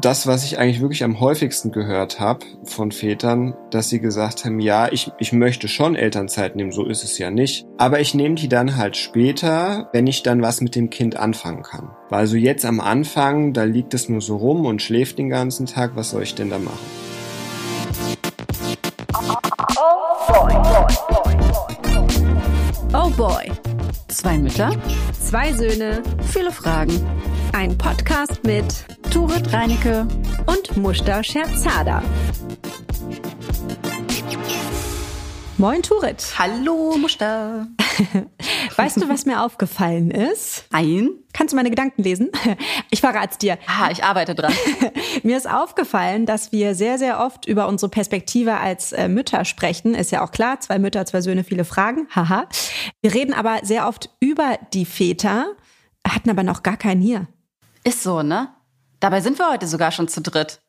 das, was ich eigentlich wirklich am häufigsten gehört habe von Vätern, dass sie gesagt haben, ja, ich, ich möchte schon Elternzeit nehmen, so ist es ja nicht. Aber ich nehme die dann halt später, wenn ich dann was mit dem Kind anfangen kann. Weil so jetzt am Anfang, da liegt es nur so rum und schläft den ganzen Tag, was soll ich denn da machen? Oh boy. Zwei Mütter, zwei Söhne, viele Fragen. Ein Podcast mit Turit Reinecke und Mushta Scherzada. Moin Turit. Hallo Mushta. Weißt du, was mir aufgefallen ist? Ein? Kannst du meine Gedanken lesen? Ich verrate dir. Ah, ich arbeite dran. mir ist aufgefallen, dass wir sehr, sehr oft über unsere Perspektive als äh, Mütter sprechen. Ist ja auch klar, zwei Mütter, zwei Söhne, viele Fragen. Haha. Wir reden aber sehr oft über die Väter, hatten aber noch gar keinen hier. Ist so, ne? Dabei sind wir heute sogar schon zu dritt.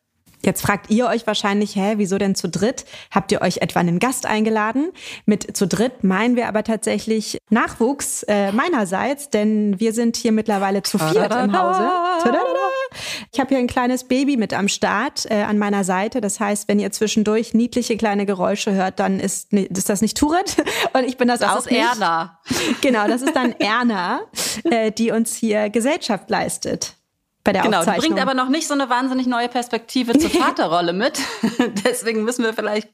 Jetzt fragt ihr euch wahrscheinlich, hä, wieso denn zu dritt? Habt ihr euch etwa einen Gast eingeladen? Mit zu dritt meinen wir aber tatsächlich Nachwuchs äh, meinerseits, denn wir sind hier mittlerweile zu viert im Hause. Ich habe hier ein kleines Baby mit am Start äh, an meiner Seite. Das heißt, wenn ihr zwischendurch niedliche kleine Geräusche hört, dann ist, ist das nicht Turet und ich bin das, das auch ist nicht. Erna. Genau, das ist dann Erna, äh, die uns hier Gesellschaft leistet bei der genau, Aufzeichnung. Genau, bringt aber noch nicht so eine wahnsinnig neue Perspektive zur Vaterrolle mit. Deswegen müssen wir vielleicht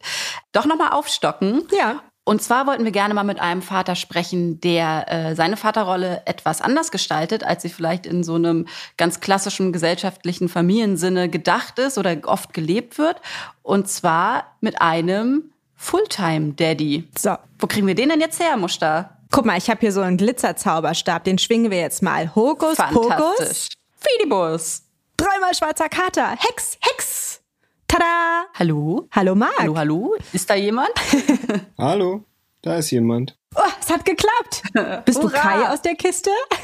doch nochmal aufstocken. Ja. Und zwar wollten wir gerne mal mit einem Vater sprechen, der äh, seine Vaterrolle etwas anders gestaltet, als sie vielleicht in so einem ganz klassischen gesellschaftlichen Familiensinne gedacht ist oder oft gelebt wird. Und zwar mit einem Fulltime-Daddy. So. Wo kriegen wir den denn jetzt her, Muster? Guck mal, ich habe hier so einen Glitzerzauberstab, den schwingen wir jetzt mal. Hokus Pokus. Fidibus. Dreimal schwarzer Kater. Hex, Hex. Tada! Hallo? Hallo Marc. Hallo, hallo. Ist da jemand? hallo, da ist jemand. Oh, es hat geklappt. Bist Hurra. du Kai aus der Kiste?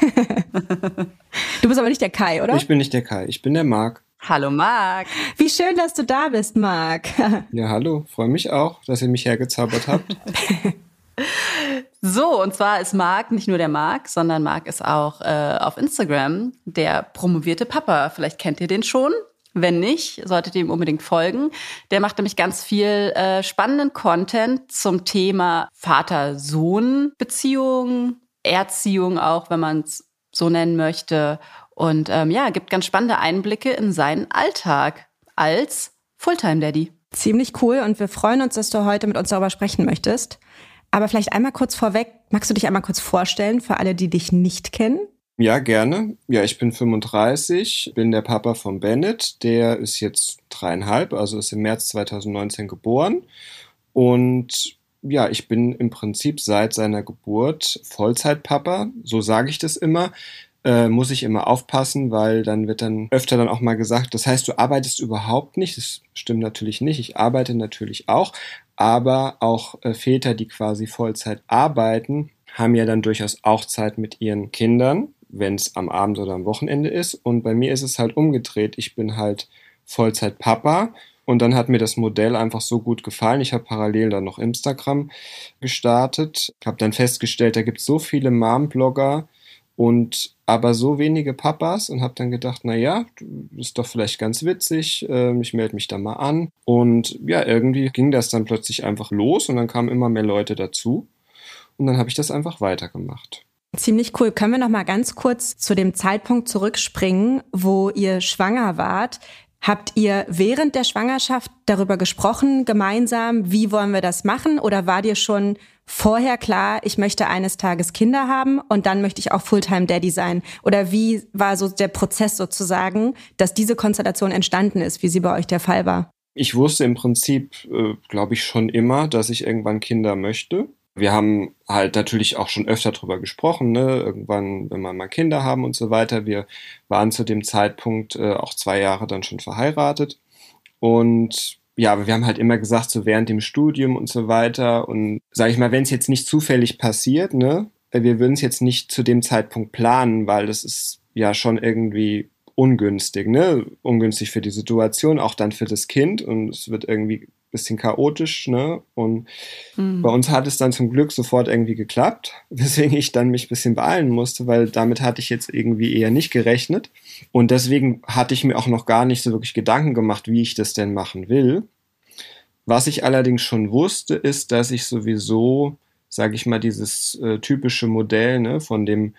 du bist aber nicht der Kai, oder? Ich bin nicht der Kai, ich bin der Marc. Hallo Marc. Wie schön, dass du da bist, Marc. ja, hallo. Freue mich auch, dass ihr mich hergezaubert habt. So, und zwar ist Marc nicht nur der Marc, sondern Marc ist auch äh, auf Instagram der promovierte Papa. Vielleicht kennt ihr den schon. Wenn nicht, solltet ihr ihm unbedingt folgen. Der macht nämlich ganz viel äh, spannenden Content zum Thema Vater-Sohn-Beziehung, Erziehung auch, wenn man es so nennen möchte. Und ähm, ja, gibt ganz spannende Einblicke in seinen Alltag als Fulltime-Daddy. Ziemlich cool und wir freuen uns, dass du heute mit uns darüber sprechen möchtest. Aber vielleicht einmal kurz vorweg, magst du dich einmal kurz vorstellen für alle, die dich nicht kennen? Ja, gerne. Ja, ich bin 35, bin der Papa von Bennett. Der ist jetzt dreieinhalb, also ist im März 2019 geboren. Und ja, ich bin im Prinzip seit seiner Geburt Vollzeitpapa. So sage ich das immer. Äh, muss ich immer aufpassen, weil dann wird dann öfter dann auch mal gesagt, das heißt, du arbeitest überhaupt nicht. Das stimmt natürlich nicht. Ich arbeite natürlich auch, aber auch äh, Väter, die quasi Vollzeit arbeiten, haben ja dann durchaus auch Zeit mit ihren Kindern, wenn es am Abend oder am Wochenende ist. Und bei mir ist es halt umgedreht. Ich bin halt Vollzeit Papa. Und dann hat mir das Modell einfach so gut gefallen. Ich habe parallel dann noch Instagram gestartet, habe dann festgestellt, da gibt es so viele Mom-Blogger, und aber so wenige Papas und habe dann gedacht, na ja, ist doch vielleicht ganz witzig, äh, ich melde mich da mal an. Und ja, irgendwie ging das dann plötzlich einfach los und dann kamen immer mehr Leute dazu und dann habe ich das einfach weitergemacht. Ziemlich cool. Können wir noch mal ganz kurz zu dem Zeitpunkt zurückspringen, wo ihr schwanger wart? Habt ihr während der Schwangerschaft darüber gesprochen, gemeinsam, wie wollen wir das machen? Oder war dir schon vorher klar, ich möchte eines Tages Kinder haben und dann möchte ich auch Fulltime Daddy sein? Oder wie war so der Prozess sozusagen, dass diese Konstellation entstanden ist, wie sie bei euch der Fall war? Ich wusste im Prinzip, äh, glaube ich, schon immer, dass ich irgendwann Kinder möchte. Wir haben halt natürlich auch schon öfter drüber gesprochen, ne? irgendwann, wenn wir mal Kinder haben und so weiter. Wir waren zu dem Zeitpunkt äh, auch zwei Jahre dann schon verheiratet. Und ja, aber wir haben halt immer gesagt, so während dem Studium und so weiter. Und sage ich mal, wenn es jetzt nicht zufällig passiert, ne, wir würden es jetzt nicht zu dem Zeitpunkt planen, weil das ist ja schon irgendwie ungünstig, ne? Ungünstig für die Situation, auch dann für das Kind und es wird irgendwie bisschen chaotisch, ne? Und mhm. bei uns hat es dann zum Glück sofort irgendwie geklappt, weswegen ich dann mich ein bisschen beeilen musste, weil damit hatte ich jetzt irgendwie eher nicht gerechnet. Und deswegen hatte ich mir auch noch gar nicht so wirklich Gedanken gemacht, wie ich das denn machen will. Was ich allerdings schon wusste, ist, dass ich sowieso, sage ich mal, dieses äh, typische Modell ne, von dem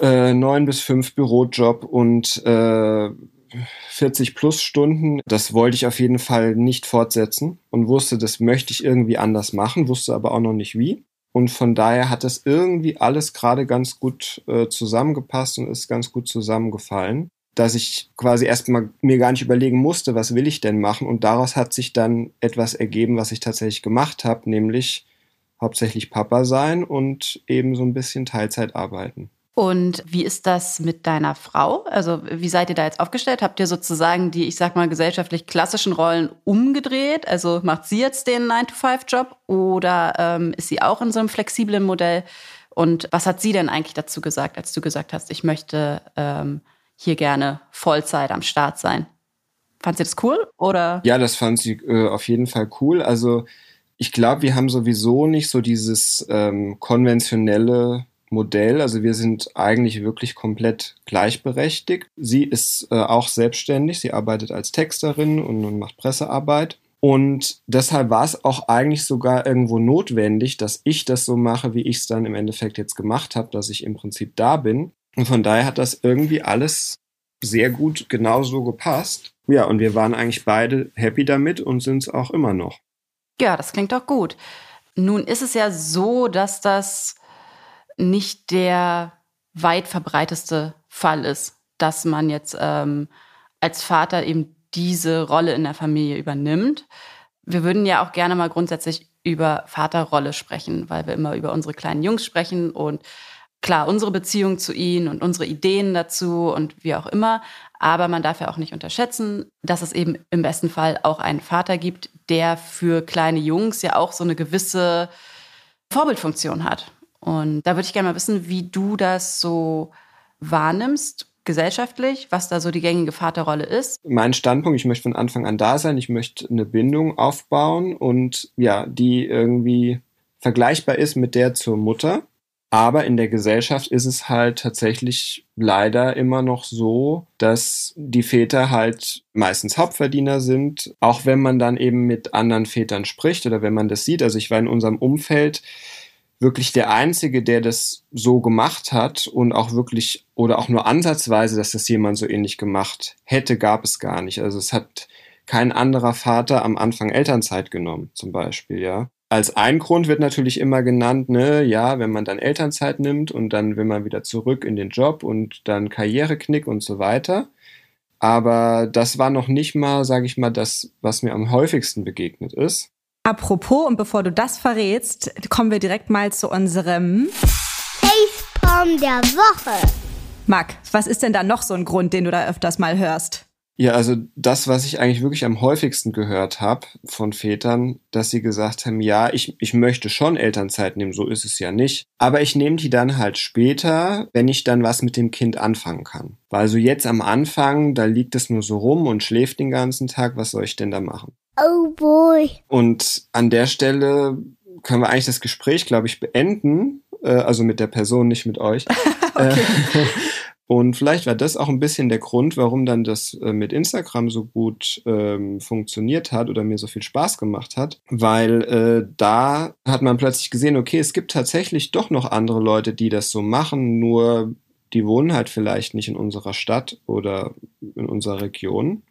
äh, neun bis fünf Bürojob und äh, 40 plus Stunden, das wollte ich auf jeden Fall nicht fortsetzen und wusste, das möchte ich irgendwie anders machen, wusste aber auch noch nicht wie. Und von daher hat das irgendwie alles gerade ganz gut äh, zusammengepasst und ist ganz gut zusammengefallen, dass ich quasi erstmal mir gar nicht überlegen musste, was will ich denn machen. Und daraus hat sich dann etwas ergeben, was ich tatsächlich gemacht habe, nämlich hauptsächlich Papa sein und eben so ein bisschen Teilzeit arbeiten. Und wie ist das mit deiner Frau? Also wie seid ihr da jetzt aufgestellt? Habt ihr sozusagen die, ich sag mal, gesellschaftlich klassischen Rollen umgedreht? Also macht sie jetzt den 9-to-5-Job oder ähm, ist sie auch in so einem flexiblen Modell? Und was hat sie denn eigentlich dazu gesagt, als du gesagt hast, ich möchte ähm, hier gerne Vollzeit am Start sein? Fand sie das cool oder? Ja, das fand sie äh, auf jeden Fall cool. Also ich glaube, wir haben sowieso nicht so dieses ähm, konventionelle Modell. Also wir sind eigentlich wirklich komplett gleichberechtigt. Sie ist äh, auch selbstständig. Sie arbeitet als Texterin und, und macht Pressearbeit. Und deshalb war es auch eigentlich sogar irgendwo notwendig, dass ich das so mache, wie ich es dann im Endeffekt jetzt gemacht habe, dass ich im Prinzip da bin. Und von daher hat das irgendwie alles sehr gut genauso gepasst. Ja, und wir waren eigentlich beide happy damit und sind es auch immer noch. Ja, das klingt doch gut. Nun ist es ja so, dass das nicht der weit verbreiteste Fall ist, dass man jetzt ähm, als Vater eben diese Rolle in der Familie übernimmt. Wir würden ja auch gerne mal grundsätzlich über Vaterrolle sprechen, weil wir immer über unsere kleinen Jungs sprechen und klar, unsere Beziehung zu ihnen und unsere Ideen dazu und wie auch immer. Aber man darf ja auch nicht unterschätzen, dass es eben im besten Fall auch einen Vater gibt, der für kleine Jungs ja auch so eine gewisse Vorbildfunktion hat. Und da würde ich gerne mal wissen, wie du das so wahrnimmst, gesellschaftlich, was da so die gängige Vaterrolle ist. Mein Standpunkt, ich möchte von Anfang an da sein, ich möchte eine Bindung aufbauen und ja, die irgendwie vergleichbar ist mit der zur Mutter. Aber in der Gesellschaft ist es halt tatsächlich leider immer noch so, dass die Väter halt meistens Hauptverdiener sind, auch wenn man dann eben mit anderen Vätern spricht oder wenn man das sieht. Also ich war in unserem Umfeld wirklich der Einzige, der das so gemacht hat und auch wirklich oder auch nur ansatzweise, dass das jemand so ähnlich gemacht hätte, gab es gar nicht. Also es hat kein anderer Vater am Anfang Elternzeit genommen, zum Beispiel, ja. Als ein Grund wird natürlich immer genannt, ne, ja, wenn man dann Elternzeit nimmt und dann will man wieder zurück in den Job und dann Karriereknick und so weiter. Aber das war noch nicht mal, sage ich mal, das, was mir am häufigsten begegnet ist. Apropos, und bevor du das verrätst, kommen wir direkt mal zu unserem Facepalm der Woche. Marc, was ist denn da noch so ein Grund, den du da öfters mal hörst? Ja, also das, was ich eigentlich wirklich am häufigsten gehört habe von Vätern, dass sie gesagt haben, ja, ich, ich möchte schon Elternzeit nehmen, so ist es ja nicht. Aber ich nehme die dann halt später, wenn ich dann was mit dem Kind anfangen kann. Weil so jetzt am Anfang, da liegt es nur so rum und schläft den ganzen Tag, was soll ich denn da machen? Oh boy. Und an der Stelle können wir eigentlich das Gespräch, glaube ich, beenden. Äh, also mit der Person, nicht mit euch. Äh, und vielleicht war das auch ein bisschen der Grund, warum dann das äh, mit Instagram so gut ähm, funktioniert hat oder mir so viel Spaß gemacht hat, weil äh, da hat man plötzlich gesehen, okay, es gibt tatsächlich doch noch andere Leute, die das so machen, nur die wohnen halt vielleicht nicht in unserer Stadt oder in unserer Region.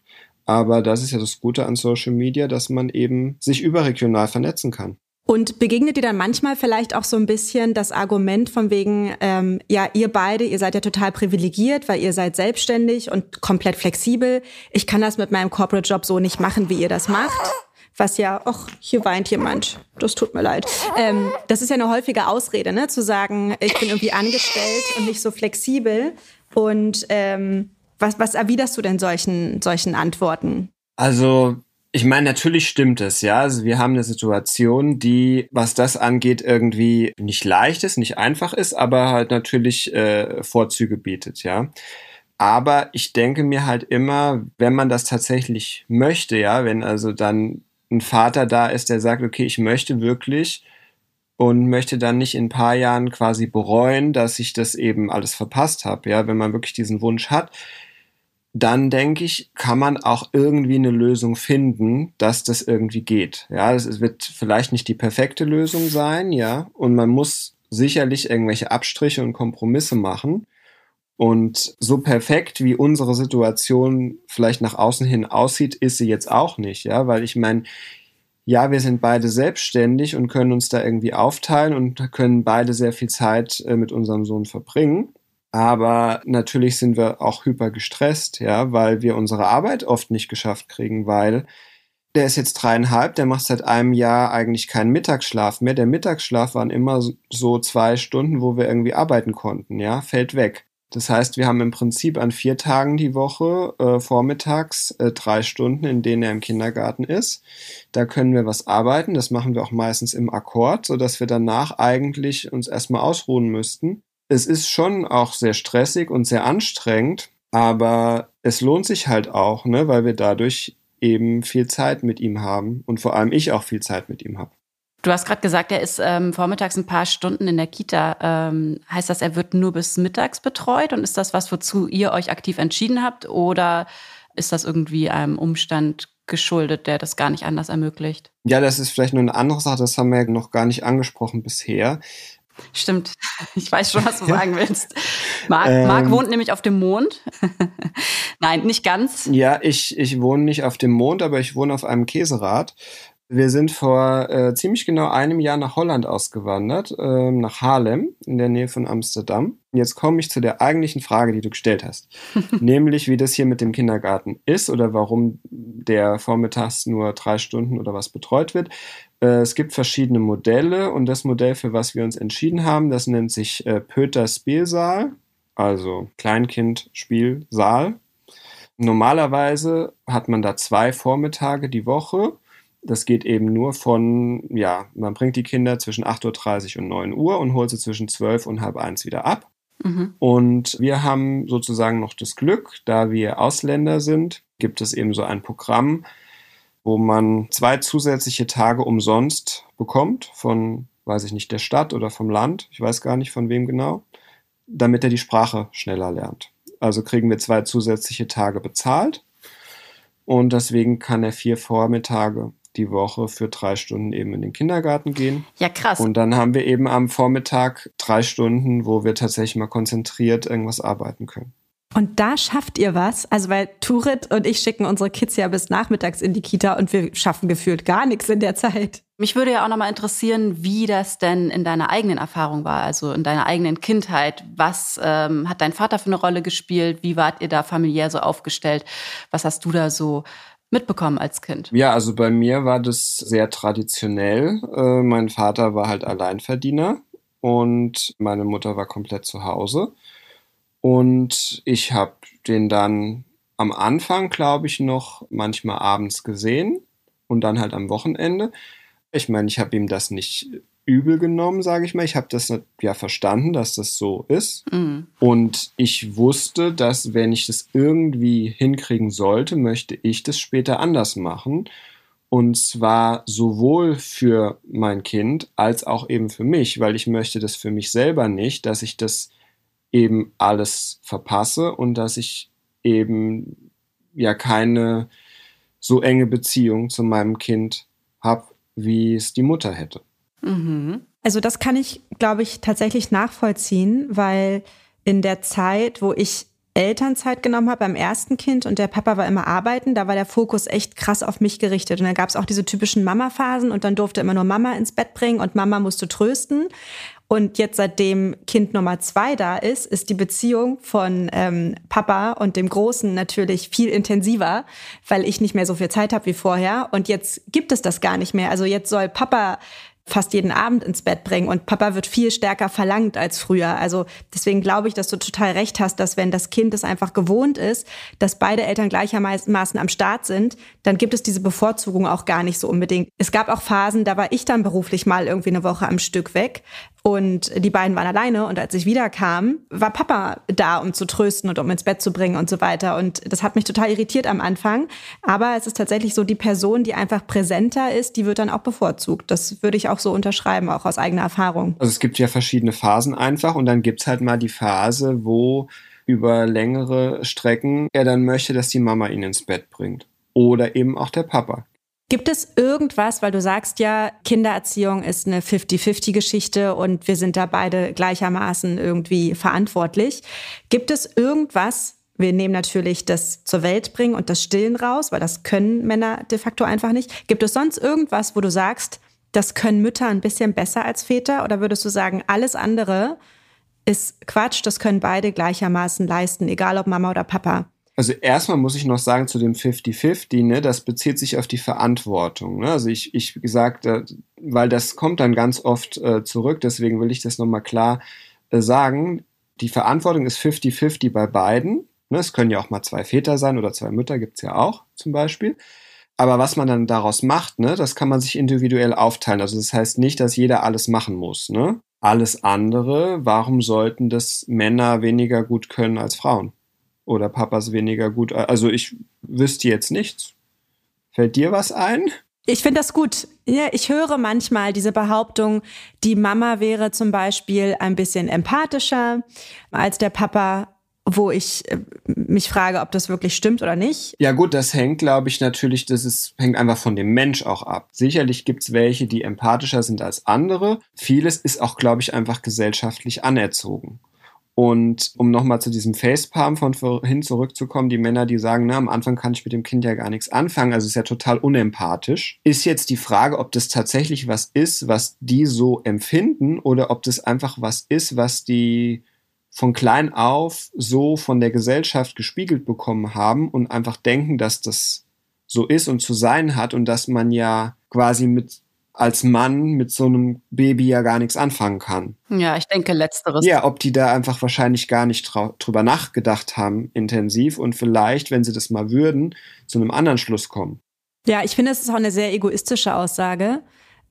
Aber das ist ja das Gute an Social Media, dass man eben sich überregional vernetzen kann. Und begegnet dir dann manchmal vielleicht auch so ein bisschen das Argument von wegen, ähm, ja, ihr beide, ihr seid ja total privilegiert, weil ihr seid selbstständig und komplett flexibel. Ich kann das mit meinem Corporate Job so nicht machen, wie ihr das macht. Was ja, ach, hier weint jemand. Das tut mir leid. Ähm, das ist ja eine häufige Ausrede, ne? Zu sagen, ich bin irgendwie angestellt und nicht so flexibel. Und ähm, was, was erwiderst du denn solchen, solchen Antworten? Also, ich meine, natürlich stimmt es, ja. Also wir haben eine Situation, die, was das angeht, irgendwie nicht leicht ist, nicht einfach ist, aber halt natürlich äh, Vorzüge bietet, ja. Aber ich denke mir halt immer, wenn man das tatsächlich möchte, ja, wenn also dann ein Vater da ist, der sagt, okay, ich möchte wirklich und möchte dann nicht in ein paar Jahren quasi bereuen, dass ich das eben alles verpasst habe. Ja, wenn man wirklich diesen Wunsch hat, dann denke ich, kann man auch irgendwie eine Lösung finden, dass das irgendwie geht. Ja, es wird vielleicht nicht die perfekte Lösung sein, ja, und man muss sicherlich irgendwelche Abstriche und Kompromisse machen. Und so perfekt wie unsere Situation vielleicht nach außen hin aussieht, ist sie jetzt auch nicht, ja, weil ich meine, ja, wir sind beide selbstständig und können uns da irgendwie aufteilen und können beide sehr viel Zeit äh, mit unserem Sohn verbringen. Aber natürlich sind wir auch hyper gestresst, ja, weil wir unsere Arbeit oft nicht geschafft kriegen, weil der ist jetzt dreieinhalb, der macht seit einem Jahr eigentlich keinen Mittagsschlaf mehr. Der Mittagsschlaf waren immer so zwei Stunden, wo wir irgendwie arbeiten konnten, ja, fällt weg. Das heißt, wir haben im Prinzip an vier Tagen die Woche äh, vormittags äh, drei Stunden, in denen er im Kindergarten ist. Da können wir was arbeiten. Das machen wir auch meistens im Akkord, so dass wir danach eigentlich uns erstmal ausruhen müssten. Es ist schon auch sehr stressig und sehr anstrengend, aber es lohnt sich halt auch, ne, weil wir dadurch eben viel Zeit mit ihm haben und vor allem ich auch viel Zeit mit ihm habe. Du hast gerade gesagt, er ist ähm, vormittags ein paar Stunden in der Kita. Ähm, heißt das, er wird nur bis mittags betreut? Und ist das was, wozu ihr euch aktiv entschieden habt? Oder ist das irgendwie einem Umstand geschuldet, der das gar nicht anders ermöglicht? Ja, das ist vielleicht nur eine andere Sache. Das haben wir noch gar nicht angesprochen bisher. Stimmt. Ich weiß schon, was du sagen willst. Marc, ähm, Marc wohnt nämlich auf dem Mond. Nein, nicht ganz. Ja, ich, ich wohne nicht auf dem Mond, aber ich wohne auf einem Käserad. Wir sind vor äh, ziemlich genau einem Jahr nach Holland ausgewandert, äh, nach Haarlem in der Nähe von Amsterdam. Jetzt komme ich zu der eigentlichen Frage, die du gestellt hast, nämlich wie das hier mit dem Kindergarten ist oder warum der vormittags nur drei Stunden oder was betreut wird. Äh, es gibt verschiedene Modelle und das Modell, für was wir uns entschieden haben, das nennt sich äh, Pöter Spielsaal, also Kleinkind-Spielsaal. Normalerweise hat man da zwei Vormittage die Woche das geht eben nur von, ja, man bringt die Kinder zwischen 8.30 Uhr und 9 Uhr und holt sie zwischen 12 und halb eins wieder ab. Mhm. Und wir haben sozusagen noch das Glück, da wir Ausländer sind, gibt es eben so ein Programm, wo man zwei zusätzliche Tage umsonst bekommt von, weiß ich nicht, der Stadt oder vom Land, ich weiß gar nicht von wem genau, damit er die Sprache schneller lernt. Also kriegen wir zwei zusätzliche Tage bezahlt und deswegen kann er vier Vormittage die Woche für drei Stunden eben in den Kindergarten gehen. Ja, krass. Und dann haben wir eben am Vormittag drei Stunden, wo wir tatsächlich mal konzentriert irgendwas arbeiten können. Und da schafft ihr was? Also, weil Turit und ich schicken unsere Kids ja bis nachmittags in die Kita und wir schaffen gefühlt gar nichts in der Zeit. Mich würde ja auch nochmal interessieren, wie das denn in deiner eigenen Erfahrung war, also in deiner eigenen Kindheit. Was ähm, hat dein Vater für eine Rolle gespielt? Wie wart ihr da familiär so aufgestellt? Was hast du da so mitbekommen als Kind? Ja, also bei mir war das sehr traditionell. Äh, mein Vater war halt Alleinverdiener und meine Mutter war komplett zu Hause. Und ich habe den dann am Anfang, glaube ich, noch manchmal abends gesehen und dann halt am Wochenende. Ich meine, ich habe ihm das nicht übel genommen, sage ich mal. Ich habe das ja verstanden, dass das so ist. Mhm. Und ich wusste, dass wenn ich das irgendwie hinkriegen sollte, möchte ich das später anders machen. Und zwar sowohl für mein Kind als auch eben für mich, weil ich möchte das für mich selber nicht, dass ich das eben alles verpasse und dass ich eben ja keine so enge Beziehung zu meinem Kind habe, wie es die Mutter hätte. Mhm. Also das kann ich, glaube ich, tatsächlich nachvollziehen, weil in der Zeit, wo ich Elternzeit genommen habe beim ersten Kind und der Papa war immer arbeiten, da war der Fokus echt krass auf mich gerichtet. Und dann gab es auch diese typischen Mama-Phasen und dann durfte immer nur Mama ins Bett bringen und Mama musste trösten. Und jetzt, seitdem Kind Nummer zwei da ist, ist die Beziehung von ähm, Papa und dem Großen natürlich viel intensiver, weil ich nicht mehr so viel Zeit habe wie vorher. Und jetzt gibt es das gar nicht mehr. Also jetzt soll Papa fast jeden Abend ins Bett bringen und Papa wird viel stärker verlangt als früher. Also deswegen glaube ich, dass du total recht hast, dass wenn das Kind es einfach gewohnt ist, dass beide Eltern gleichermaßen am Start sind, dann gibt es diese Bevorzugung auch gar nicht so unbedingt. Es gab auch Phasen, da war ich dann beruflich mal irgendwie eine Woche am Stück weg und die beiden waren alleine und als ich wiederkam, war Papa da, um zu trösten und um ins Bett zu bringen und so weiter. Und das hat mich total irritiert am Anfang. Aber es ist tatsächlich so, die Person, die einfach präsenter ist, die wird dann auch bevorzugt. Das würde ich auch so unterschreiben, auch aus eigener Erfahrung. Also es gibt ja verschiedene Phasen einfach und dann gibt's halt mal die Phase, wo über längere Strecken er dann möchte, dass die Mama ihn ins Bett bringt. Oder eben auch der Papa. Gibt es irgendwas, weil du sagst ja, Kindererziehung ist eine 50-50-Geschichte und wir sind da beide gleichermaßen irgendwie verantwortlich. Gibt es irgendwas, wir nehmen natürlich das zur Welt bringen und das Stillen raus, weil das können Männer de facto einfach nicht. Gibt es sonst irgendwas, wo du sagst, das können Mütter ein bisschen besser als Väter? Oder würdest du sagen, alles andere ist Quatsch, das können beide gleichermaßen leisten, egal ob Mama oder Papa? Also erstmal muss ich noch sagen zu dem 50-50, ne, das bezieht sich auf die Verantwortung. Ne? Also ich, ich gesagt, weil das kommt dann ganz oft äh, zurück, deswegen will ich das nochmal klar äh, sagen. Die Verantwortung ist 50-50 bei beiden. Ne? Es können ja auch mal zwei Väter sein oder zwei Mütter, gibt's ja auch zum Beispiel. Aber was man dann daraus macht, ne, das kann man sich individuell aufteilen. Also das heißt nicht, dass jeder alles machen muss. Ne? Alles andere, warum sollten das Männer weniger gut können als Frauen? Oder Papas weniger gut. Also ich wüsste jetzt nichts. Fällt dir was ein? Ich finde das gut. Ja, ich höre manchmal diese Behauptung, die Mama wäre zum Beispiel ein bisschen empathischer als der Papa, wo ich äh, mich frage, ob das wirklich stimmt oder nicht. Ja gut, das hängt, glaube ich, natürlich, das ist, hängt einfach von dem Mensch auch ab. Sicherlich gibt es welche, die empathischer sind als andere. Vieles ist auch, glaube ich, einfach gesellschaftlich anerzogen. Und um nochmal zu diesem Facepalm von vorhin zurückzukommen, die Männer, die sagen, na, am Anfang kann ich mit dem Kind ja gar nichts anfangen, also ist ja total unempathisch, ist jetzt die Frage, ob das tatsächlich was ist, was die so empfinden oder ob das einfach was ist, was die von klein auf so von der Gesellschaft gespiegelt bekommen haben und einfach denken, dass das so ist und zu sein hat und dass man ja quasi mit als Mann mit so einem Baby ja gar nichts anfangen kann. Ja, ich denke letzteres. Ja, ob die da einfach wahrscheinlich gar nicht drüber nachgedacht haben intensiv und vielleicht, wenn sie das mal würden, zu einem anderen Schluss kommen. Ja, ich finde, es ist auch eine sehr egoistische Aussage,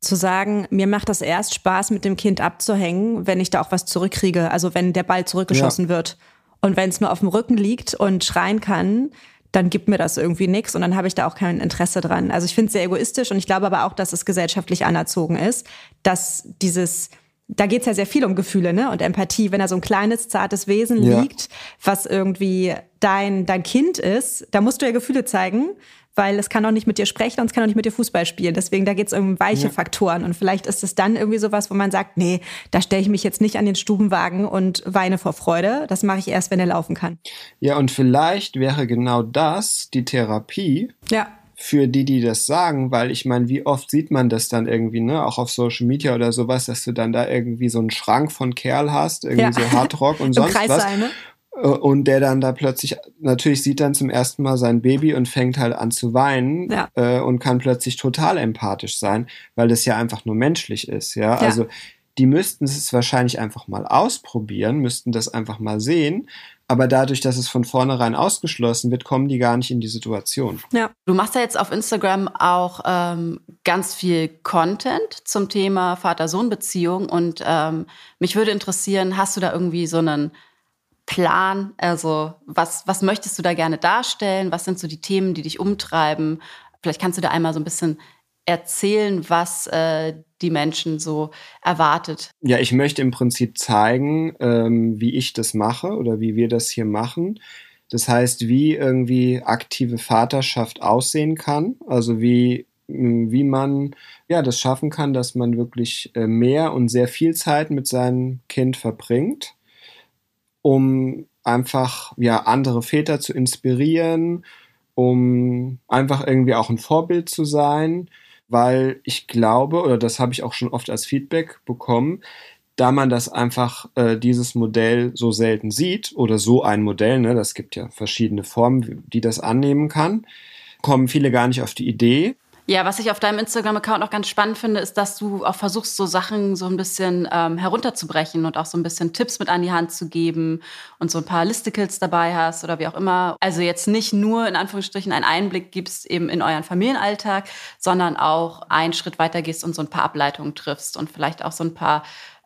zu sagen, mir macht das erst Spaß, mit dem Kind abzuhängen, wenn ich da auch was zurückkriege, also wenn der Ball zurückgeschossen ja. wird. Und wenn es nur auf dem Rücken liegt und schreien kann, dann gibt mir das irgendwie nichts und dann habe ich da auch kein Interesse dran. Also ich finde es sehr egoistisch und ich glaube aber auch, dass es gesellschaftlich anerzogen ist, dass dieses da geht's ja sehr viel um Gefühle ne? und Empathie. Wenn da so ein kleines, zartes Wesen ja. liegt, was irgendwie dein, dein Kind ist, da musst du ja Gefühle zeigen weil es kann auch nicht mit dir sprechen und es kann auch nicht mit dir Fußball spielen. Deswegen, da geht es um weiche ja. Faktoren. Und vielleicht ist es dann irgendwie sowas, wo man sagt, nee, da stelle ich mich jetzt nicht an den Stubenwagen und weine vor Freude. Das mache ich erst, wenn er laufen kann. Ja, und vielleicht wäre genau das die Therapie. Ja für die, die das sagen, weil ich meine, wie oft sieht man das dann irgendwie, ne, auch auf Social Media oder sowas, dass du dann da irgendwie so einen Schrank von Kerl hast, irgendwie ja. so Hardrock und sonst was. Ne? Äh, und der dann da plötzlich, natürlich sieht dann zum ersten Mal sein Baby und fängt halt an zu weinen ja. äh, und kann plötzlich total empathisch sein, weil das ja einfach nur menschlich ist, ja. ja. Also die müssten es wahrscheinlich einfach mal ausprobieren, müssten das einfach mal sehen. Aber dadurch, dass es von vornherein ausgeschlossen wird, kommen die gar nicht in die Situation. Ja, du machst ja jetzt auf Instagram auch ähm, ganz viel Content zum Thema Vater-Sohn-Beziehung und ähm, mich würde interessieren, hast du da irgendwie so einen Plan? Also was, was möchtest du da gerne darstellen? Was sind so die Themen, die dich umtreiben? Vielleicht kannst du da einmal so ein bisschen erzählen, was äh, die Menschen so erwartet. Ja, ich möchte im Prinzip zeigen, ähm, wie ich das mache oder wie wir das hier machen. Das heißt, wie irgendwie aktive Vaterschaft aussehen kann, also wie wie man ja das schaffen kann, dass man wirklich äh, mehr und sehr viel Zeit mit seinem Kind verbringt um einfach ja andere Väter zu inspirieren, um einfach irgendwie auch ein Vorbild zu sein, weil ich glaube, oder das habe ich auch schon oft als Feedback bekommen, da man das einfach äh, dieses Modell so selten sieht oder so ein Modell, ne, das gibt ja verschiedene Formen, die das annehmen kann, kommen viele gar nicht auf die Idee, ja, was ich auf deinem Instagram-Account auch ganz spannend finde, ist, dass du auch versuchst, so Sachen so ein bisschen ähm, herunterzubrechen und auch so ein bisschen Tipps mit an die Hand zu geben und so ein paar Listicles dabei hast oder wie auch immer. Also jetzt nicht nur in Anführungsstrichen einen Einblick gibst eben in euren Familienalltag, sondern auch einen Schritt weiter gehst und so ein paar Ableitungen triffst und vielleicht auch so ein paar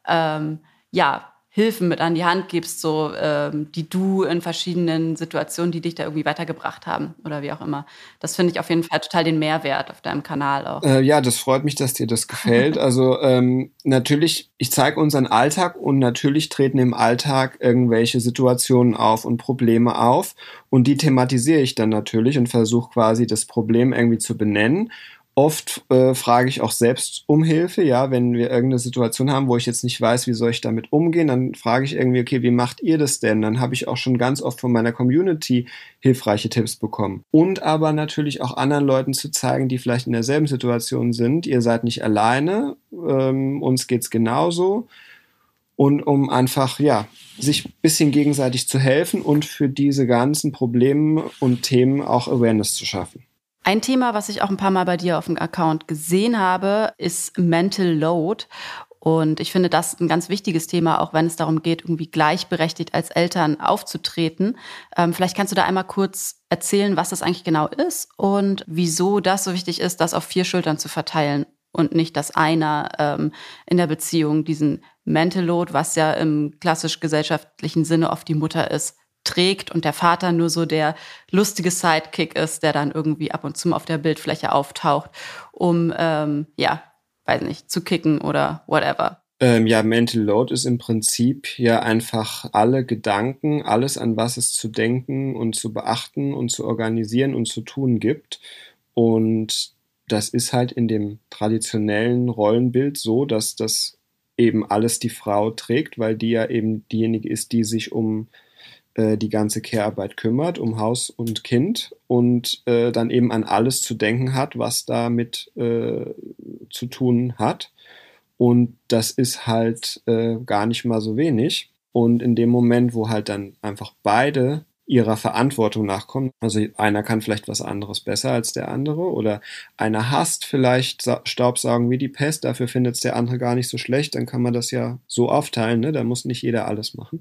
ähm, ja, Hilfen mit an die Hand gibst, so ähm, die du in verschiedenen Situationen, die dich da irgendwie weitergebracht haben oder wie auch immer. Das finde ich auf jeden Fall total den Mehrwert auf deinem Kanal auch. Äh, ja, das freut mich, dass dir das gefällt. also ähm, natürlich, ich zeige unseren Alltag und natürlich treten im Alltag irgendwelche Situationen auf und Probleme auf und die thematisiere ich dann natürlich und versuche quasi das Problem irgendwie zu benennen Oft äh, frage ich auch selbst um Hilfe, ja, wenn wir irgendeine Situation haben, wo ich jetzt nicht weiß, wie soll ich damit umgehen, dann frage ich irgendwie, okay, wie macht ihr das denn? Dann habe ich auch schon ganz oft von meiner Community hilfreiche Tipps bekommen. Und aber natürlich auch anderen Leuten zu zeigen, die vielleicht in derselben Situation sind, ihr seid nicht alleine, ähm, uns geht's genauso. Und um einfach, ja, sich ein bisschen gegenseitig zu helfen und für diese ganzen Probleme und Themen auch Awareness zu schaffen. Ein Thema, was ich auch ein paar Mal bei dir auf dem Account gesehen habe, ist Mental Load. Und ich finde das ein ganz wichtiges Thema, auch wenn es darum geht, irgendwie gleichberechtigt als Eltern aufzutreten. Ähm, vielleicht kannst du da einmal kurz erzählen, was das eigentlich genau ist und wieso das so wichtig ist, das auf vier Schultern zu verteilen und nicht, dass einer ähm, in der Beziehung diesen Mental Load, was ja im klassisch gesellschaftlichen Sinne oft die Mutter ist, trägt und der Vater nur so der lustige Sidekick ist, der dann irgendwie ab und zu mal auf der Bildfläche auftaucht, um, ähm, ja, weiß nicht, zu kicken oder whatever. Ähm, ja, Mental Load ist im Prinzip ja einfach alle Gedanken, alles an was es zu denken und zu beachten und zu organisieren und zu tun gibt. Und das ist halt in dem traditionellen Rollenbild so, dass das eben alles die Frau trägt, weil die ja eben diejenige ist, die sich um äh, die ganze Care-Arbeit kümmert, um Haus und Kind und äh, dann eben an alles zu denken hat, was damit äh, zu tun hat. Und das ist halt äh, gar nicht mal so wenig. Und in dem Moment, wo halt dann einfach beide ihrer Verantwortung nachkommen. Also einer kann vielleicht was anderes besser als der andere oder einer hasst vielleicht Staubsaugen wie die Pest, dafür findet es der andere gar nicht so schlecht, dann kann man das ja so aufteilen, ne? da muss nicht jeder alles machen.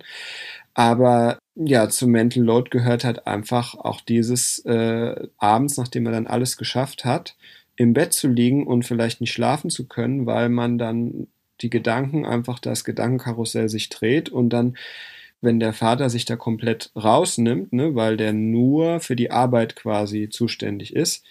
Aber ja, zum Mental Load gehört halt einfach auch dieses äh, abends, nachdem man dann alles geschafft hat, im Bett zu liegen und vielleicht nicht schlafen zu können, weil man dann die Gedanken einfach das Gedankenkarussell sich dreht und dann wenn der Vater sich da komplett rausnimmt, ne, weil der nur für die Arbeit quasi zuständig ist,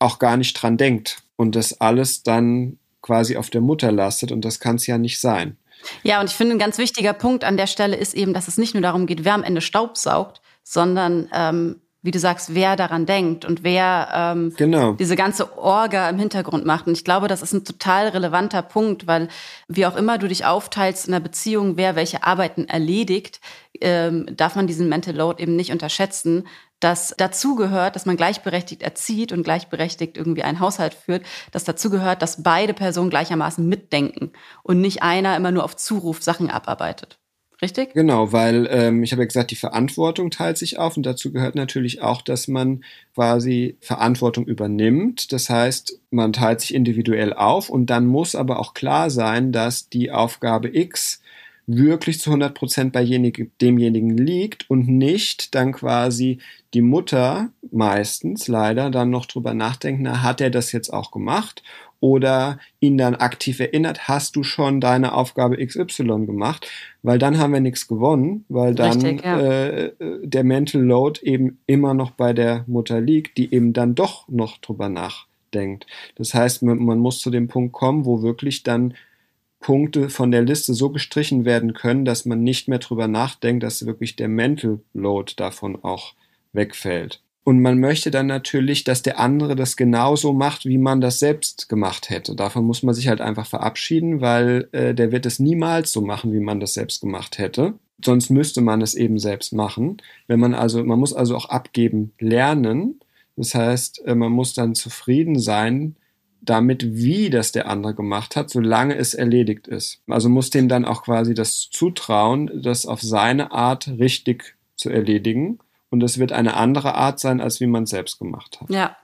auch gar nicht dran denkt und das alles dann quasi auf der Mutter lastet und das kann es ja nicht sein. Ja, und ich finde, ein ganz wichtiger Punkt an der Stelle ist eben, dass es nicht nur darum geht, wer am Ende Staub saugt, sondern ähm, wie du sagst, wer daran denkt und wer ähm, genau. diese ganze Orga im Hintergrund macht. Und ich glaube, das ist ein total relevanter Punkt, weil wie auch immer du dich aufteilst in einer Beziehung, wer welche Arbeiten erledigt, ähm, darf man diesen Mental Load eben nicht unterschätzen, dass dazu gehört, dass man gleichberechtigt erzieht und gleichberechtigt irgendwie einen Haushalt führt, dass dazu gehört, dass beide Personen gleichermaßen mitdenken und nicht einer immer nur auf Zuruf Sachen abarbeitet. Richtig? Genau, weil ähm, ich habe ja gesagt, die Verantwortung teilt sich auf und dazu gehört natürlich auch, dass man quasi Verantwortung übernimmt. Das heißt, man teilt sich individuell auf und dann muss aber auch klar sein, dass die Aufgabe X wirklich zu 100 Prozent bei demjenigen liegt und nicht dann quasi die Mutter meistens leider dann noch drüber nachdenkt, na, hat er das jetzt auch gemacht? Oder ihn dann aktiv erinnert, hast du schon deine Aufgabe XY gemacht? Weil dann haben wir nichts gewonnen, weil dann Richtig, ja. äh, der Mental Load eben immer noch bei der Mutter liegt, die eben dann doch noch drüber nachdenkt. Das heißt, man muss zu dem Punkt kommen, wo wirklich dann Punkte von der Liste so gestrichen werden können, dass man nicht mehr drüber nachdenkt, dass wirklich der Mental Load davon auch wegfällt. Und man möchte dann natürlich, dass der andere das genauso macht, wie man das selbst gemacht hätte. Davon muss man sich halt einfach verabschieden, weil äh, der wird es niemals so machen, wie man das selbst gemacht hätte. Sonst müsste man es eben selbst machen. Wenn man also, man muss also auch abgeben lernen. Das heißt, äh, man muss dann zufrieden sein, damit, wie das der andere gemacht hat, solange es erledigt ist. Also muss dem dann auch quasi das zutrauen, das auf seine Art richtig zu erledigen. Und es wird eine andere Art sein, als wie man es selbst gemacht hat. Ja.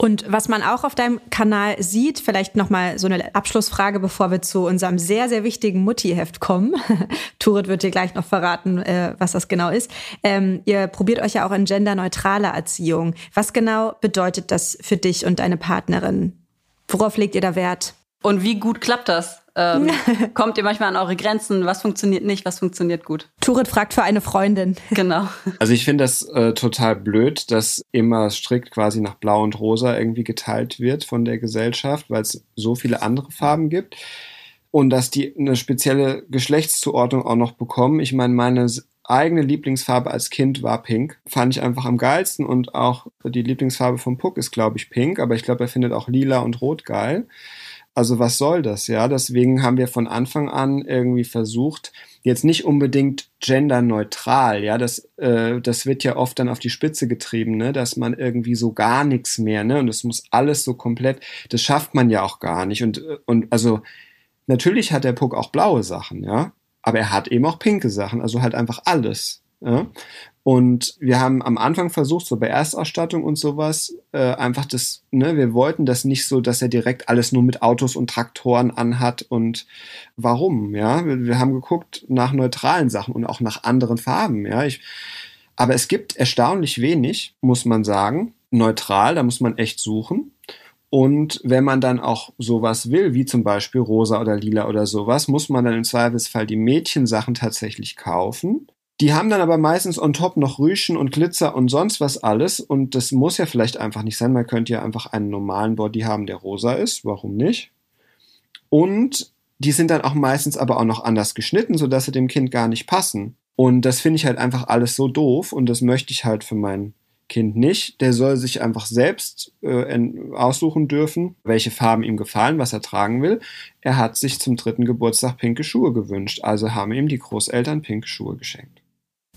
Und was man auch auf deinem Kanal sieht, vielleicht nochmal so eine Abschlussfrage, bevor wir zu unserem sehr, sehr wichtigen Mutti-Heft kommen. Turit wird dir gleich noch verraten, äh, was das genau ist. Ähm, ihr probiert euch ja auch in genderneutraler Erziehung. Was genau bedeutet das für dich und deine Partnerin? Worauf legt ihr da Wert? Und wie gut klappt das? Ähm, kommt ihr manchmal an eure Grenzen? Was funktioniert nicht? Was funktioniert gut? Turit fragt für eine Freundin. Genau. Also ich finde das äh, total blöd, dass immer strikt quasi nach Blau und Rosa irgendwie geteilt wird von der Gesellschaft, weil es so viele andere Farben gibt. Und dass die eine spezielle Geschlechtszuordnung auch noch bekommen. Ich meine, meine eigene Lieblingsfarbe als Kind war Pink. Fand ich einfach am geilsten und auch die Lieblingsfarbe vom Puck ist, glaube ich, Pink, aber ich glaube, er findet auch Lila und Rot geil. Also was soll das, ja? Deswegen haben wir von Anfang an irgendwie versucht, jetzt nicht unbedingt genderneutral, ja, das, äh, das wird ja oft dann auf die Spitze getrieben, ne, dass man irgendwie so gar nichts mehr, ne, und es muss alles so komplett, das schafft man ja auch gar nicht und, und also natürlich hat der Puck auch blaue Sachen, ja, aber er hat eben auch pinke Sachen, also halt einfach alles. Ja? Und wir haben am Anfang versucht, so bei Erstausstattung und sowas, äh, einfach das, ne, wir wollten das nicht so, dass er direkt alles nur mit Autos und Traktoren anhat und warum, ja. Wir, wir haben geguckt nach neutralen Sachen und auch nach anderen Farben, ja. Ich, aber es gibt erstaunlich wenig, muss man sagen, neutral, da muss man echt suchen. Und wenn man dann auch sowas will, wie zum Beispiel rosa oder lila oder sowas, muss man dann im Zweifelsfall die Mädchensachen tatsächlich kaufen. Die haben dann aber meistens on top noch Rüschen und Glitzer und sonst was alles. Und das muss ja vielleicht einfach nicht sein. Man könnte ja einfach einen normalen Body haben, der rosa ist. Warum nicht? Und die sind dann auch meistens aber auch noch anders geschnitten, sodass sie dem Kind gar nicht passen. Und das finde ich halt einfach alles so doof. Und das möchte ich halt für mein Kind nicht. Der soll sich einfach selbst äh, aussuchen dürfen, welche Farben ihm gefallen, was er tragen will. Er hat sich zum dritten Geburtstag pinke Schuhe gewünscht, also haben ihm die Großeltern pinke Schuhe geschenkt.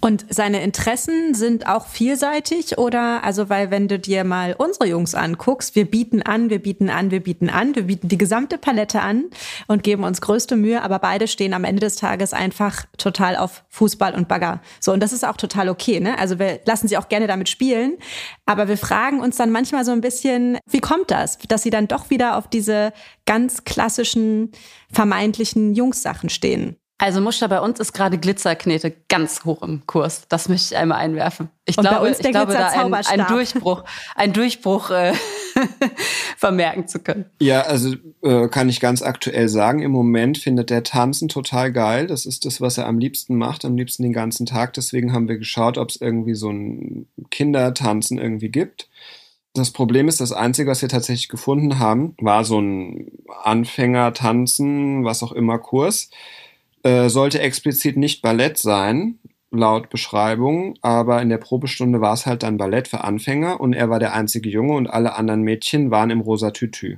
Und seine Interessen sind auch vielseitig oder, also weil wenn du dir mal unsere Jungs anguckst, wir bieten an, wir bieten an, wir bieten an, wir bieten die gesamte Palette an und geben uns größte Mühe, aber beide stehen am Ende des Tages einfach total auf Fußball und Bagger. So, und das ist auch total okay, ne? Also wir lassen sie auch gerne damit spielen, aber wir fragen uns dann manchmal so ein bisschen, wie kommt das, dass sie dann doch wieder auf diese ganz klassischen, vermeintlichen Jungs-Sachen stehen? Also Muster bei uns ist gerade Glitzerknete ganz hoch im Kurs. Das möchte ich einmal einwerfen. Ich Und glaube, ich glaube da ein, ein, Durchbruch, ein Durchbruch äh, vermerken zu können. Ja, also äh, kann ich ganz aktuell sagen, im Moment findet der Tanzen total geil. Das ist das, was er am liebsten macht, am liebsten den ganzen Tag. Deswegen haben wir geschaut, ob es irgendwie so ein Kindertanzen irgendwie gibt. Das Problem ist, das Einzige, was wir tatsächlich gefunden haben, war so ein Anfänger-Tanzen, was auch immer Kurs äh, sollte explizit nicht Ballett sein, laut Beschreibung, aber in der Probestunde war es halt dann Ballett für Anfänger und er war der einzige Junge und alle anderen Mädchen waren im rosa Tütü.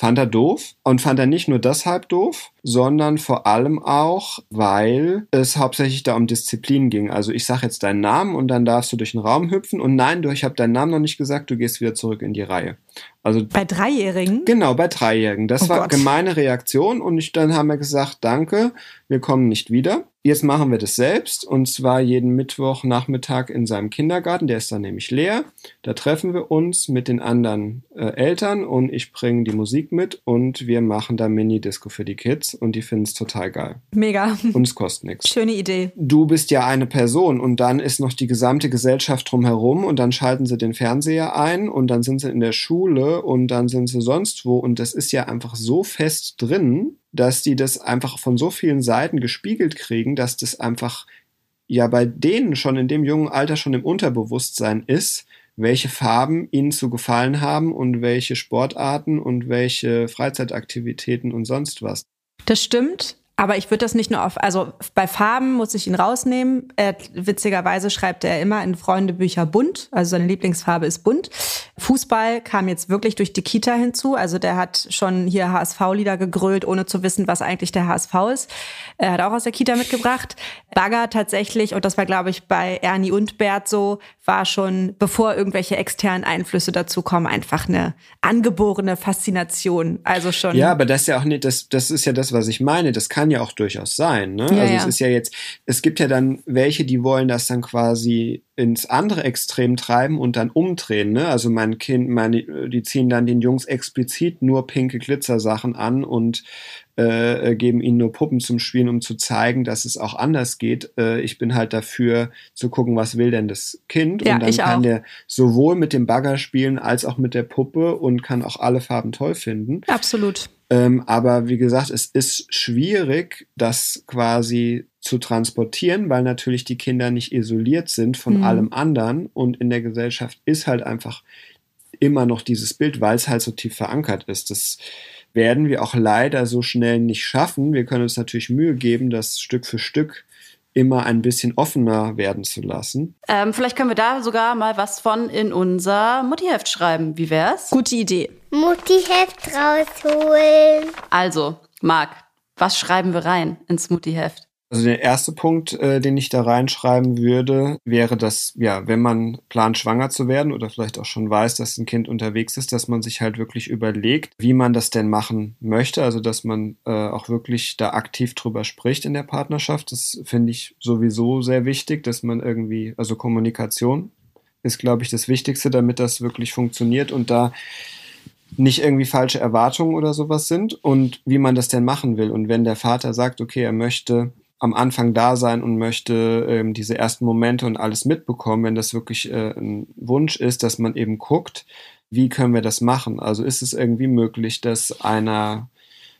Fand er doof und fand er nicht nur deshalb doof, sondern vor allem auch, weil es hauptsächlich da um Disziplin ging. Also ich sage jetzt deinen Namen und dann darfst du durch den Raum hüpfen und nein, du, ich habe deinen Namen noch nicht gesagt, du gehst wieder zurück in die Reihe. Also bei Dreijährigen? Genau, bei Dreijährigen. Das oh war Gott. gemeine Reaktion und ich, dann haben wir gesagt, danke, wir kommen nicht wieder. Jetzt machen wir das selbst und zwar jeden Mittwochnachmittag in seinem Kindergarten. Der ist dann nämlich leer. Da treffen wir uns mit den anderen äh, Eltern und ich bringe die Musik mit und wir machen da Mini-Disco für die Kids und die finden es total geil. Mega. Und es kostet nichts. Schöne Idee. Du bist ja eine Person und dann ist noch die gesamte Gesellschaft drumherum und dann schalten sie den Fernseher ein und dann sind sie in der Schule und dann sind sie sonst wo und das ist ja einfach so fest drin, dass die das einfach von so vielen Seiten gespiegelt kriegen, dass das einfach ja bei denen schon in dem jungen Alter schon im Unterbewusstsein ist, welche Farben ihnen zu gefallen haben und welche Sportarten und welche Freizeitaktivitäten und sonst was. Das stimmt. Aber ich würde das nicht nur auf, also bei Farben muss ich ihn rausnehmen. Er, witzigerweise schreibt er immer in Freundebücher bunt, also seine Lieblingsfarbe ist bunt. Fußball kam jetzt wirklich durch die Kita hinzu, also der hat schon hier HSV-Lieder gegrölt, ohne zu wissen, was eigentlich der HSV ist. Er hat auch aus der Kita mitgebracht. Bagger tatsächlich, und das war glaube ich bei Ernie und Bert so, war schon, bevor irgendwelche externen Einflüsse dazu kommen, einfach eine angeborene Faszination. Also schon. Ja, aber das ist ja auch nicht, das, das ist ja das, was ich meine. Das kann ja auch durchaus sein. Ne? Ja, also es ist ja jetzt, es gibt ja dann welche, die wollen das dann quasi ins andere Extrem treiben und dann umdrehen. Ne? Also mein Kind, meine, die ziehen dann den Jungs explizit nur pinke Glitzersachen an und äh, geben ihnen nur Puppen zum Spielen, um zu zeigen, dass es auch anders geht. Äh, ich bin halt dafür zu gucken, was will denn das Kind. Ja, und dann kann auch. der sowohl mit dem Bagger spielen als auch mit der Puppe und kann auch alle Farben toll finden. Absolut. Ähm, aber wie gesagt, es ist schwierig, das quasi zu transportieren, weil natürlich die Kinder nicht isoliert sind von mhm. allem anderen und in der Gesellschaft ist halt einfach immer noch dieses Bild, weil es halt so tief verankert ist. Das werden wir auch leider so schnell nicht schaffen. Wir können uns natürlich Mühe geben, das Stück für Stück immer ein bisschen offener werden zu lassen. Ähm, vielleicht können wir da sogar mal was von in unser Muttiheft schreiben. Wie wär's? Gute Idee. Muttiheft rausholen. Also, Marc, was schreiben wir rein ins Muttiheft? Also der erste Punkt, äh, den ich da reinschreiben würde, wäre, dass, ja, wenn man plant, schwanger zu werden oder vielleicht auch schon weiß, dass ein Kind unterwegs ist, dass man sich halt wirklich überlegt, wie man das denn machen möchte. Also dass man äh, auch wirklich da aktiv drüber spricht in der Partnerschaft. Das finde ich sowieso sehr wichtig, dass man irgendwie, also Kommunikation ist, glaube ich, das Wichtigste, damit das wirklich funktioniert und da nicht irgendwie falsche Erwartungen oder sowas sind und wie man das denn machen will. Und wenn der Vater sagt, okay, er möchte am Anfang da sein und möchte ähm, diese ersten Momente und alles mitbekommen, wenn das wirklich äh, ein Wunsch ist, dass man eben guckt, wie können wir das machen? Also ist es irgendwie möglich, dass einer,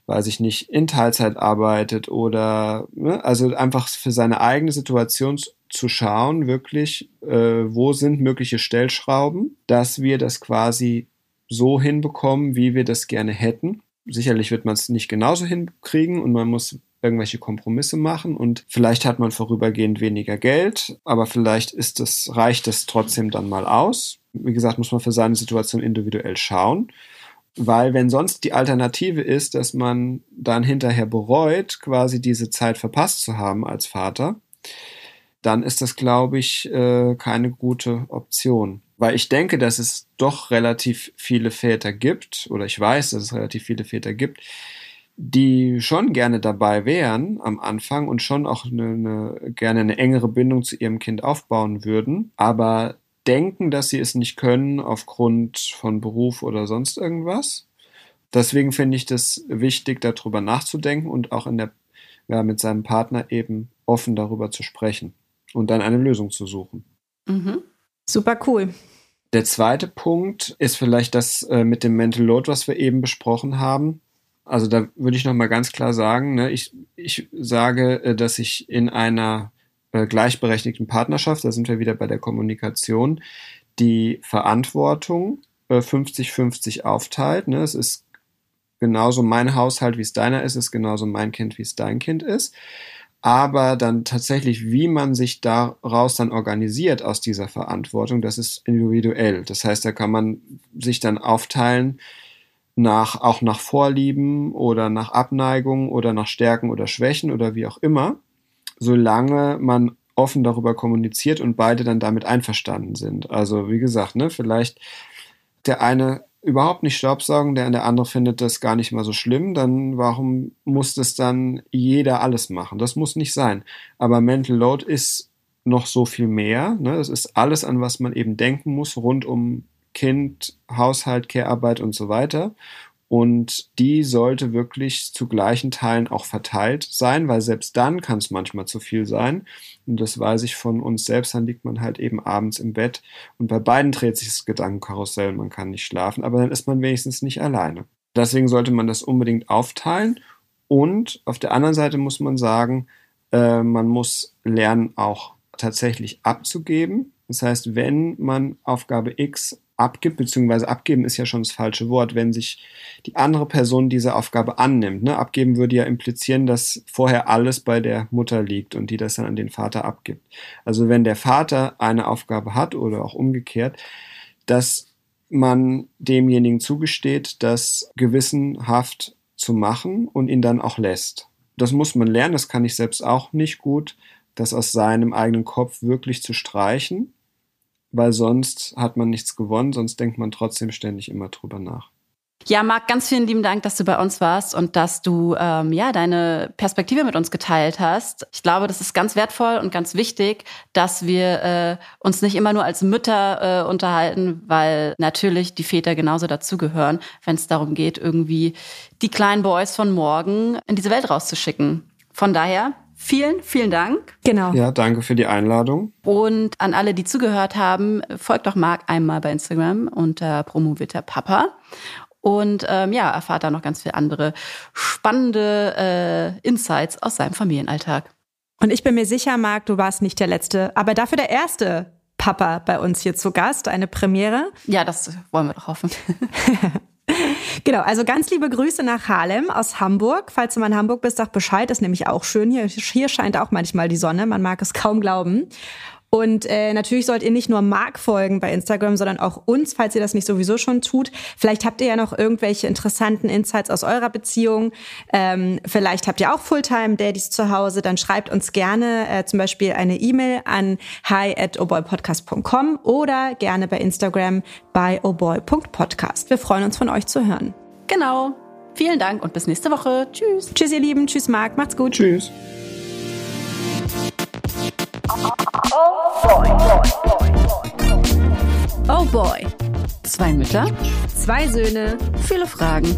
weiß ich nicht, in Teilzeit arbeitet oder ne, also einfach für seine eigene Situation zu schauen, wirklich, äh, wo sind mögliche Stellschrauben, dass wir das quasi so hinbekommen, wie wir das gerne hätten. Sicherlich wird man es nicht genauso hinkriegen und man muss irgendwelche Kompromisse machen und vielleicht hat man vorübergehend weniger Geld, aber vielleicht ist es, reicht es trotzdem dann mal aus. Wie gesagt, muss man für seine Situation individuell schauen. Weil wenn sonst die Alternative ist, dass man dann hinterher bereut, quasi diese Zeit verpasst zu haben als Vater, dann ist das, glaube ich, äh, keine gute Option. Weil ich denke, dass es doch relativ viele Väter gibt, oder ich weiß, dass es relativ viele Väter gibt, die schon gerne dabei wären am Anfang und schon auch eine, eine, gerne eine engere Bindung zu ihrem Kind aufbauen würden, aber denken, dass sie es nicht können aufgrund von Beruf oder sonst irgendwas. Deswegen finde ich das wichtig, darüber nachzudenken und auch in der, ja, mit seinem Partner eben offen darüber zu sprechen und dann eine Lösung zu suchen. Mhm. Super cool. Der zweite Punkt ist vielleicht das äh, mit dem Mental Load, was wir eben besprochen haben. Also da würde ich noch mal ganz klar sagen, ne, ich, ich sage, äh, dass ich in einer äh, gleichberechtigten Partnerschaft, da sind wir wieder bei der Kommunikation, die Verantwortung 50-50 äh, aufteilt. Ne? Es ist genauso mein Haushalt, wie es deiner ist, es ist genauso mein Kind, wie es dein Kind ist. Aber dann tatsächlich, wie man sich daraus dann organisiert aus dieser Verantwortung, das ist individuell. Das heißt, da kann man sich dann aufteilen, nach, auch nach Vorlieben oder nach Abneigung oder nach Stärken oder Schwächen oder wie auch immer, solange man offen darüber kommuniziert und beide dann damit einverstanden sind. Also wie gesagt, ne, vielleicht der eine überhaupt nicht Staubsaugen, der, der andere findet das gar nicht mal so schlimm, dann warum muss das dann jeder alles machen? Das muss nicht sein. Aber Mental Load ist noch so viel mehr. Ne? Das ist alles, an was man eben denken muss, rund um Kind, Haushalt, Care-Arbeit und so weiter. Und die sollte wirklich zu gleichen Teilen auch verteilt sein, weil selbst dann kann es manchmal zu viel sein. Und das weiß ich von uns selbst, dann liegt man halt eben abends im Bett und bei beiden dreht sich das Gedankenkarussell, man kann nicht schlafen, aber dann ist man wenigstens nicht alleine. Deswegen sollte man das unbedingt aufteilen. Und auf der anderen Seite muss man sagen, äh, man muss lernen, auch tatsächlich abzugeben. Das heißt, wenn man Aufgabe X abgibt, beziehungsweise abgeben ist ja schon das falsche Wort, wenn sich die andere Person diese Aufgabe annimmt. Ne? Abgeben würde ja implizieren, dass vorher alles bei der Mutter liegt und die das dann an den Vater abgibt. Also wenn der Vater eine Aufgabe hat oder auch umgekehrt, dass man demjenigen zugesteht, das gewissenhaft zu machen und ihn dann auch lässt. Das muss man lernen, das kann ich selbst auch nicht gut, das aus seinem eigenen Kopf wirklich zu streichen weil sonst hat man nichts gewonnen, sonst denkt man trotzdem ständig immer drüber nach. Ja, Marc, ganz vielen lieben Dank, dass du bei uns warst und dass du ähm, ja deine Perspektive mit uns geteilt hast. Ich glaube, das ist ganz wertvoll und ganz wichtig, dass wir äh, uns nicht immer nur als Mütter äh, unterhalten, weil natürlich die Väter genauso dazugehören, wenn es darum geht, irgendwie die kleinen Boys von morgen in diese Welt rauszuschicken. Von daher Vielen, vielen Dank. Genau. Ja, danke für die Einladung. Und an alle, die zugehört haben, folgt doch Marc einmal bei Instagram unter Promovita Papa. und ähm, ja, erfahrt da noch ganz viele andere spannende äh, Insights aus seinem Familienalltag. Und ich bin mir sicher, Marc, du warst nicht der Letzte, aber dafür der Erste Papa bei uns hier zu Gast, eine Premiere. Ja, das wollen wir doch hoffen. genau, also ganz liebe Grüße nach Harlem aus Hamburg. Falls du mal in Hamburg bist, sag Bescheid, ist nämlich auch schön hier. Hier scheint auch manchmal die Sonne, man mag es kaum glauben. Und äh, natürlich sollt ihr nicht nur Mark folgen bei Instagram, sondern auch uns, falls ihr das nicht sowieso schon tut. Vielleicht habt ihr ja noch irgendwelche interessanten Insights aus eurer Beziehung. Ähm, vielleicht habt ihr auch Fulltime-Daddies zu Hause. Dann schreibt uns gerne äh, zum Beispiel eine E-Mail an hi at oboypodcast.com oder gerne bei Instagram bei oboy.podcast. Wir freuen uns von euch zu hören. Genau. Vielen Dank und bis nächste Woche. Tschüss. Tschüss, ihr Lieben. Tschüss, Marc. Macht's gut. Tschüss. Oh boy. Zwei Mütter, zwei Söhne, viele Fragen.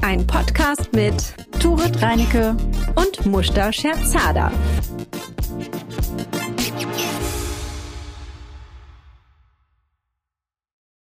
Ein Podcast mit Turit Reinecke und Mushta Scherzada.